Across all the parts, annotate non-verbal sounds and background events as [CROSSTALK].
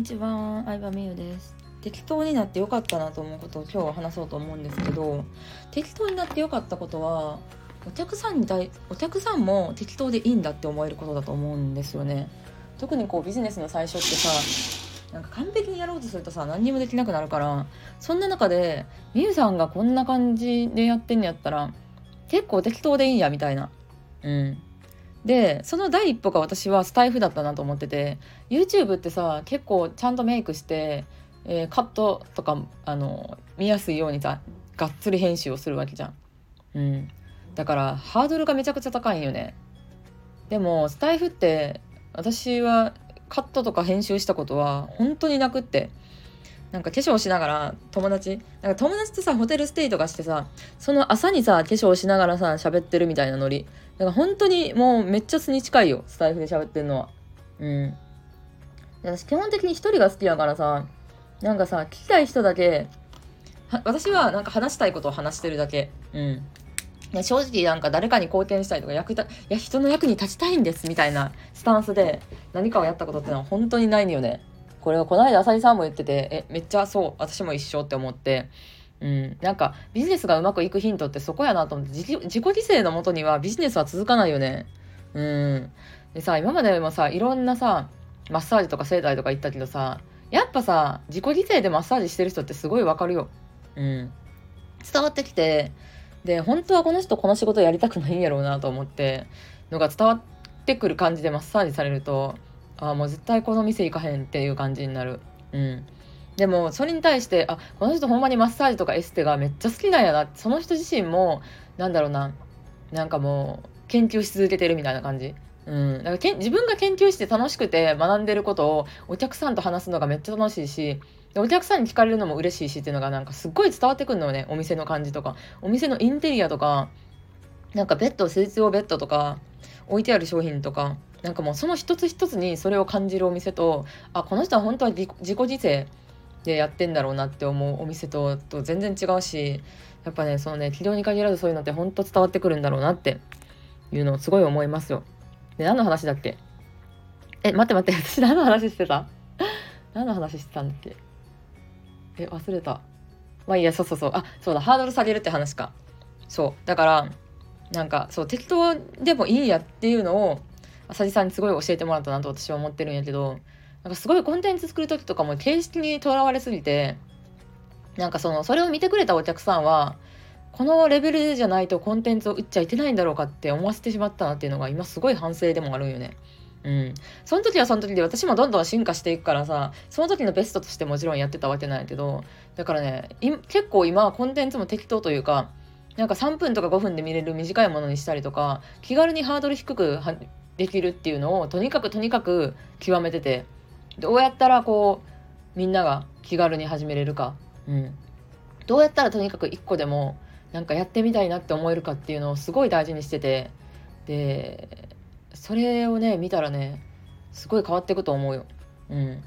にちは、相葉美優です。適当になってよかったなと思うことを今日は話そうと思うんですけど、適当になってよかったことは、お客さんに対、お客さんも適当でいいんだって思えることだと思うんですよね。特にこうビジネスの最初ってさ、なんか完璧にやろうとするとさ、何にもできなくなるから、そんな中で、美優さんがこんな感じでやってんのやったら、結構適当でいいや、みたいな。うん。でその第一歩が私はスタイフだったなと思ってて YouTube ってさ結構ちゃんとメイクして、えーカットとかあの見やすいようにさがっつり編集をするわけじゃん。うん、だからハードルがめちゃくちゃ高いんよね。でもスタイフって私はカットとか編集したことは本当になくってなんか化粧しながら友達なんか友達とさホテルステイとかしてさその朝にさ化粧しながらさ喋ってるみたいなノリだから本当にもうめっちゃ素に近いよスタイフで喋ってんのは。うん。私基本的に一人が好きだからさなんかさ聞きたい人だけ私はなんか話したいことを話してるだけ。うん。ね正直なんか誰かに貢献したいとか役立いや人の役に立ちたいんですみたいなスタンスで何かをやったことってのは本当にないんよね。これはこの間あさりさんも言っててえめっちゃそう私も一緒って思って。うん、なんかビジネスがうまくいくヒントってそこやなと思って自己犠牲のもとにはビジネスは続かないよね。うん、でさ今までもさいろんなさマッサージとか整体とか行ったけどさやっぱさ自己犠牲でマッサージしてる人ってすごいわかるよ。うん、伝わってきてで本当はこの人この仕事やりたくないんやろうなと思ってのが伝わってくる感じでマッサージされるとああもう絶対この店行かへんっていう感じになる。うんでもそれに対してあこの人ほんまにマッサージとかエステがめっちゃ好きなんやな。その人自身もなんだろうな。なんかもう研究し続けてるみたいな感じ。うん、だからけ自分が研究して楽しくて学んでることをお客さんと話すのがめっちゃ楽しいしでお客さんに聞かれるのも嬉しいしっていうのがなんかすっごい伝わってくるのよね。お店の感じとか。お店のインテリアとかなんかベッド施術用ベッドとか置いてある商品とか。なんかもうその一つ一つにそれを感じるお店とあこの人は本当は自己自己犠牲でやってんだろうなって思うお店とと全然違うしやっぱねそのね軌道に限らずそういうのって本当伝わってくるんだろうなっていうのをすごい思いますよ。で何の話だっけ？え待って待って私何の話してた？[LAUGHS] 何の話してたんだっけ？え忘れた。まあいいやそうそうそう。あそうだハードル下げるって話か。そう。だからなんかそう適当でもいいやっていうのを浅地さんにすごい教えてもらったなと私は思ってるんやけどなんかすごいコンテンツ作る時とかも形式にとらわれすぎてなんかそのそれを見てくれたお客さんはこのレベルじゃないとコンテンツを売っちゃいけないんだろうかって思わせてしまったなっていうのが今すごい反省でもあるんよね。うん、その時はその時で私もどんどん進化していくからさその時のベストとしてもちろんやってたわけなんやけどだからね結構今はコンテンツも適当というかなんか3分とか5分で見れる短いものにしたりとか気軽にハードル低くできるっていうのをとにかくとにかく極めててどうやったらこうみんなが気軽に始めれるか、うん、どうやったらとにかく1個でもなんかやってみたいなって思えるかっていうのをすごい大事にしてて。でそれをね見たらねすごい変わっていくと思うよ。うん。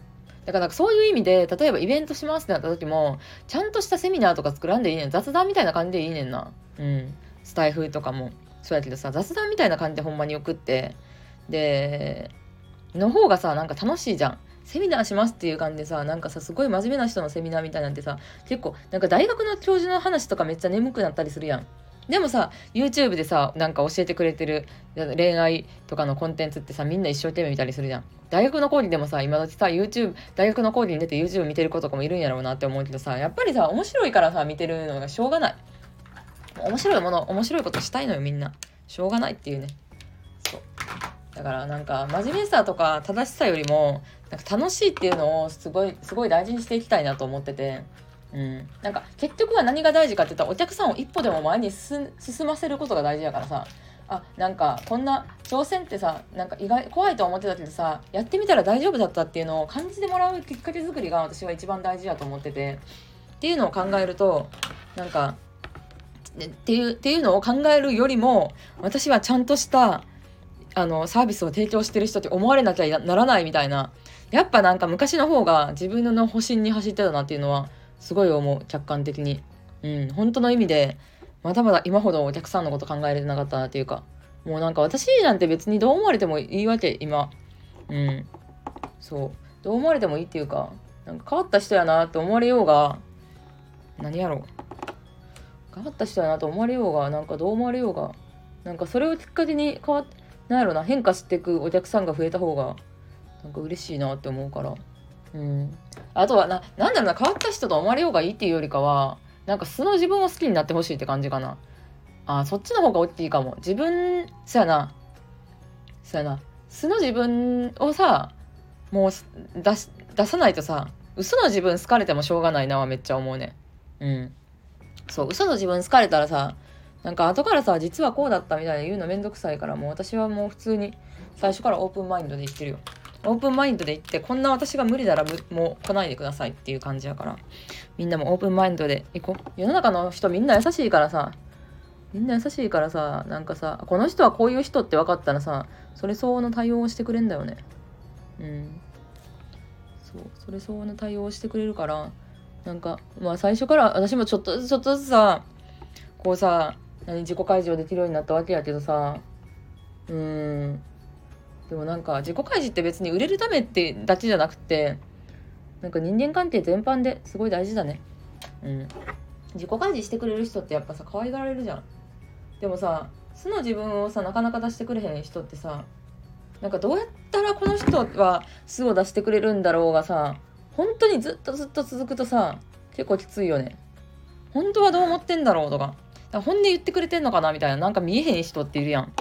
だからそういう意味で例えばイベントしますってなった時もちゃんとしたセミナーとか作らんでいいねん。雑談みたいな感じでいいねんな。うん。スタイフとかも。そうやけどさ雑談みたいな感じでほんまに送って。での方がさなんか楽しいじゃん。セミナーしますっていう感じでさなんかさすごい真面目な人のセミナーみたいなんてさ結構なんか大学の教授の話とかめっちゃ眠くなったりするやん。でもさ YouTube でさなんか教えてくれてる恋愛とかのコンテンツってさみんな一生懸命見たりするじゃん。大学の講義でもさ今時さ YouTube 大学の講義に出て YouTube 見てる子とかもいるんやろうなって思うけどさやっぱりさ面白いからさ見てるのがしょうがない。面白いもの面白いことしたいのよみんな。しょうがないっていうね。だからなんか真面目さとか正しさよりもなんか楽しいっていうのをすごいすごい大事にしていきたいなと思ってて。うん、なんか結局は何が大事かって言ったらお客さんを一歩でも前に進進ませることが大事やからさ。あなんかこんな挑戦ってさなんか意外怖いと思ってたけどさやってみたら大丈夫だったっていうのを感じてもらうきっかけ作りが私は一番大事やと思ってて。っていうのを考えるとなんかっていうっていうのを考えるよりも私はちゃんとしたあのサービスを提供してる人って思われなきゃならないみたいな。やっぱなんか昔の方が自分の保身に走ってたなっていうのはすごい思う客観的に。うん本当の意味でまだまだ今ほどお客さんのこと考えれてなかったなっていうか。もうなんか私なんて別にどう思われてもいいわけ今。うん。そう。どう思われてもいいっていうかなんか変わった人やなって思われようが何やろう。変わった人やなと思われようがなんかどう思われようがなんかそれをきっかけに変わなんやろな変化していくお客さんが増えた方がなんか嬉しいなって思うから。うん。あとはななんだろうな変わった人と思われようがいいっていうよりかはなんか素の自分を好きになってほしいって感じかな。あそっちの方が大きいかも。自分そやな。そやな。素の自分をさもう出し出さないとさ嘘の自分好かれてもしょうがないなはめっちゃ思うね。うん。そう嘘の自分好かれたらさなんか後からさ実はこうだったみたいな言うのめんどくさいからもう私はもう普通に最初からオープンマインドで言ってるよ。オープンマインドで言ってこんな私が無理ならもう来ないでくださいっていう感じやから。みんなもオープンマインドで行こう。世の中の人みんな優しいからさみんな優しいからさなんかさこの人はこういう人って分かったらさそれ相応の対応をしてくれんだよね。うん。そうそれ相応の対応をしてくれるからなんかまあ最初から私もちょっとずつちょっとずつさこうさ何自己開示をできるようになったわけやけどさ。うん。でもなんか自己開示って別に売れるためってだけじゃなくてなんか人間関係全般ですごい大事だね。うん。自己開示してくれる人ってやっぱさ可愛がられるじゃん。でもさ素の自分をさなかなか出してくれへん人ってさなんかどうやったらこの人は素を出してくれるんだろうがさ本当にずっとずっと続くとさ結構きついよね。本当はどう思ってんだろうとか。本音言ってくれてんのかなみたいななんか見えへん人っているやん。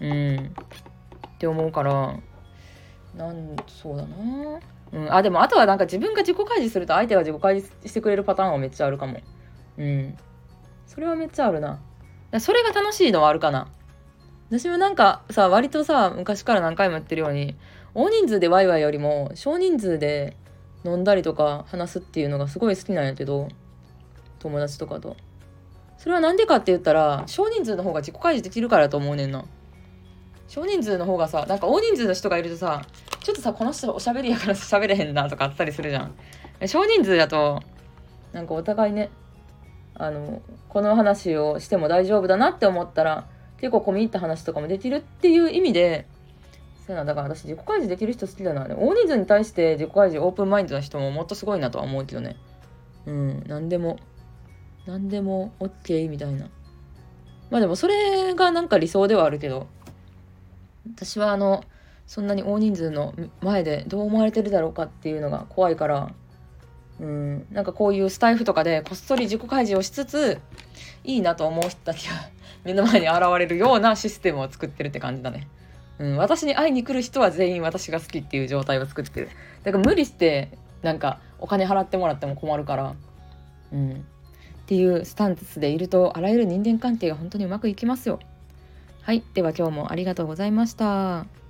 うん。って思うからなんそうだな。うん。あでもあとはなんか自分が自己開示すると相手が自己開示してくれるパターンはめっちゃあるかも。うん。それはめっちゃあるな。それが楽しいのはあるかな。私もなんかさ割とさ昔から何回も言ってるように大人数でワイワイよりも少人数で飲んだりとか話すっていうのがすごい好きなんやけど友達とかと。それは何でかって言ったら少人数の方が自己開示できるからと思うねんな。少人数の方がさなんか大人数の人がいるとさちょっとさこの人おしゃべりやから喋れへんなとかあったりするじゃん。少人数だとなんかお互いねあのこの話をしても大丈夫だなって思ったら結構込み入った話とかもできるっていう意味でそうやなだから私自己開示できる人好きだな。大人数に対して自己開示オープンマインドな人ももっとすごいなとは思うけどね。うん何でも。何でも OK みたいなまあでもそれがなんか理想ではあるけど私はあのそんなに大人数の前でどう思われてるだろうかっていうのが怖いからうんなんかこういうスタイフとかでこっそり自己開示をしつついいなと思う人たちが [LAUGHS] 目の前に現れるようなシステムを作ってるって感じだね。うん、私に会いに来る人は全員私が好きっていう状態を作ってる。だから無理してなんかお金払ってもらっても困るから、うん、っていうスタンスでいるとあらゆる人間関係が本当にうまくいきますよ。はい、では今日もありがとうございました。